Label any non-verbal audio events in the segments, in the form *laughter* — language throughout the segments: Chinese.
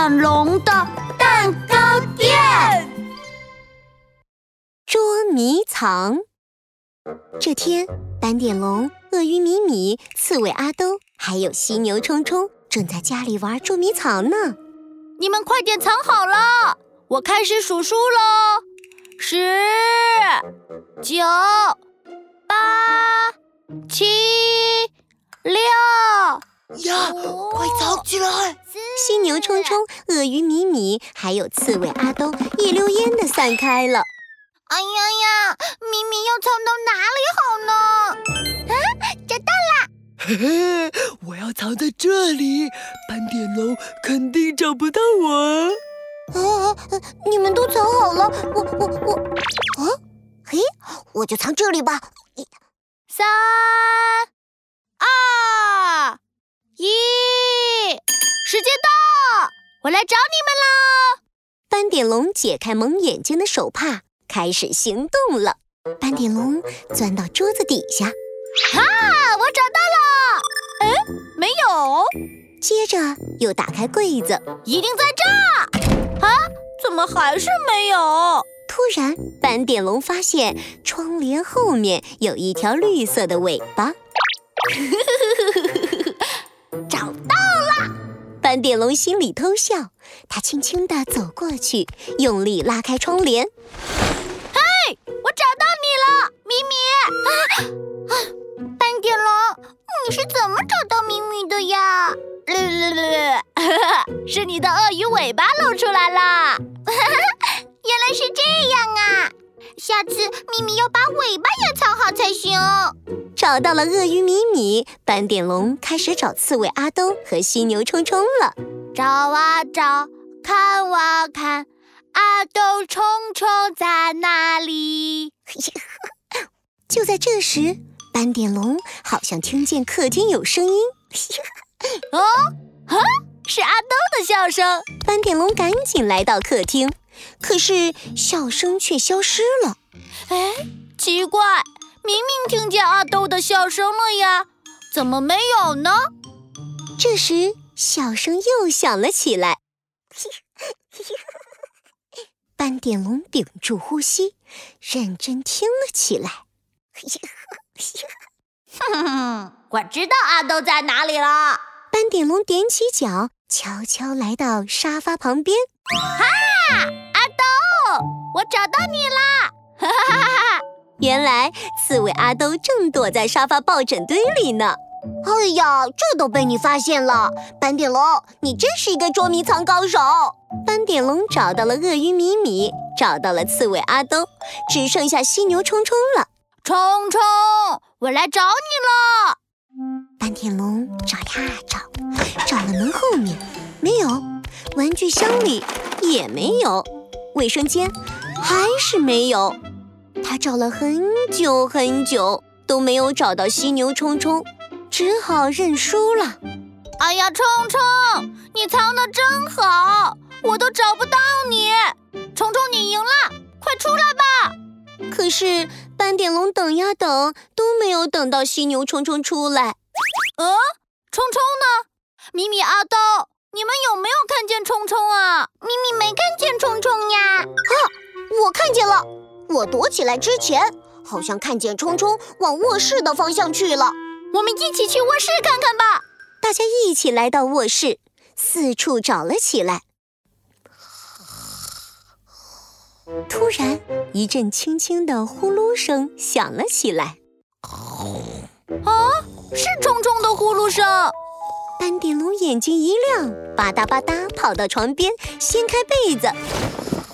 点龙的蛋糕店。捉迷藏。这天，斑点龙、鳄鱼米米、刺猬阿兜还有犀牛冲冲正在家里玩捉迷藏呢。你们快点藏好了，我开始数数喽：十、九、八、七、六。呀，快藏起来！犀牛冲冲、鳄鱼米米还有刺猬阿东一溜烟的散开了。哎呀呀，咪咪要藏到哪里好呢？啊，找到了！嘿嘿，我要藏在这里，斑点龙肯定找不到我。啊，你们都藏好了，我我我，啊，嘿，我就藏这里吧。三、二、一，时间到，我来找你们喽。斑点龙解开蒙眼睛的手帕。开始行动了，斑点龙钻到桌子底下，啊，我找到了！哎，没有。接着又打开柜子，一定在这。啊，怎么还是没有？突然，斑点龙发现窗帘后面有一条绿色的尾巴，*laughs* 找到了！斑点龙心里偷笑，他轻轻地走过去，用力拉开窗帘。嘿我找到你了，咪咪！啊，斑点龙，你是怎么找到咪咪的呀？*laughs* 是你的鳄鱼尾巴露出来了。*laughs* 原来是这样啊！下次咪咪要把尾巴也藏好才行。找到了鳄鱼米米，斑点龙开始找刺猬阿兜和犀牛冲冲了。找啊找，看啊看。阿兜、冲冲在哪里？*laughs* 就在这时，斑点龙好像听见客厅有声音。*laughs* 哦，啊，是阿兜的笑声。斑点龙赶紧来到客厅，可是笑声却消失了。哎，奇怪，明明听见阿豆的笑声了呀，怎么没有呢？这时，笑声又响了起来。斑点龙屏住呼吸，认真听了起来。哼哼，我知道阿豆在哪里了。斑点龙踮起脚，悄悄来到沙发旁边。哈，我找到你啦！哈哈哈哈！原来刺猬阿兜正躲在沙发抱枕堆里呢。哎呀，这都被你发现了！斑点龙，你真是一个捉迷藏高手。斑点龙找到了鳄鱼米米，找到了刺猬阿兜，只剩下犀牛冲冲了。冲冲，我来找你了！斑点龙找呀找，找了门后面没有，玩具箱里也没有，卫生间还是没有。他找了很久很久，都没有找到犀牛冲冲。只好认输了。哎呀，冲冲，你藏的真好，我都找不到你。冲冲，你赢了，快出来吧！可是斑点龙等呀等，都没有等到犀牛冲冲出来。呃，冲冲呢？米米、阿兜，你们有没有看见冲冲啊？咪咪没看见冲冲呀。啊，我看见了。我躲起来之前，好像看见冲冲往卧室的方向去了。我们一起去卧室看看吧。大家一起来到卧室，四处找了起来。突然，一阵轻轻的呼噜声响了起来。啊，是冲冲的呼噜声！斑点龙眼睛一亮，吧嗒吧嗒跑到床边，掀开被子。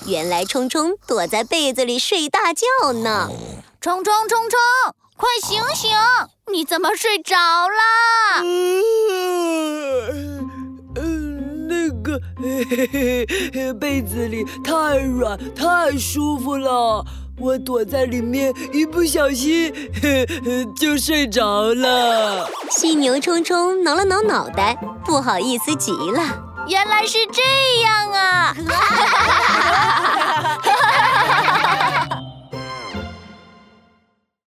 原来冲冲躲在被子里睡大觉呢。冲冲冲冲，快醒醒！你怎么睡着了？嗯，那个被子里太软太舒服了，我躲在里面一不小心 *laughs* 就睡着了。犀牛冲冲挠了挠脑袋，不好意思极了。原来是这样啊！*laughs*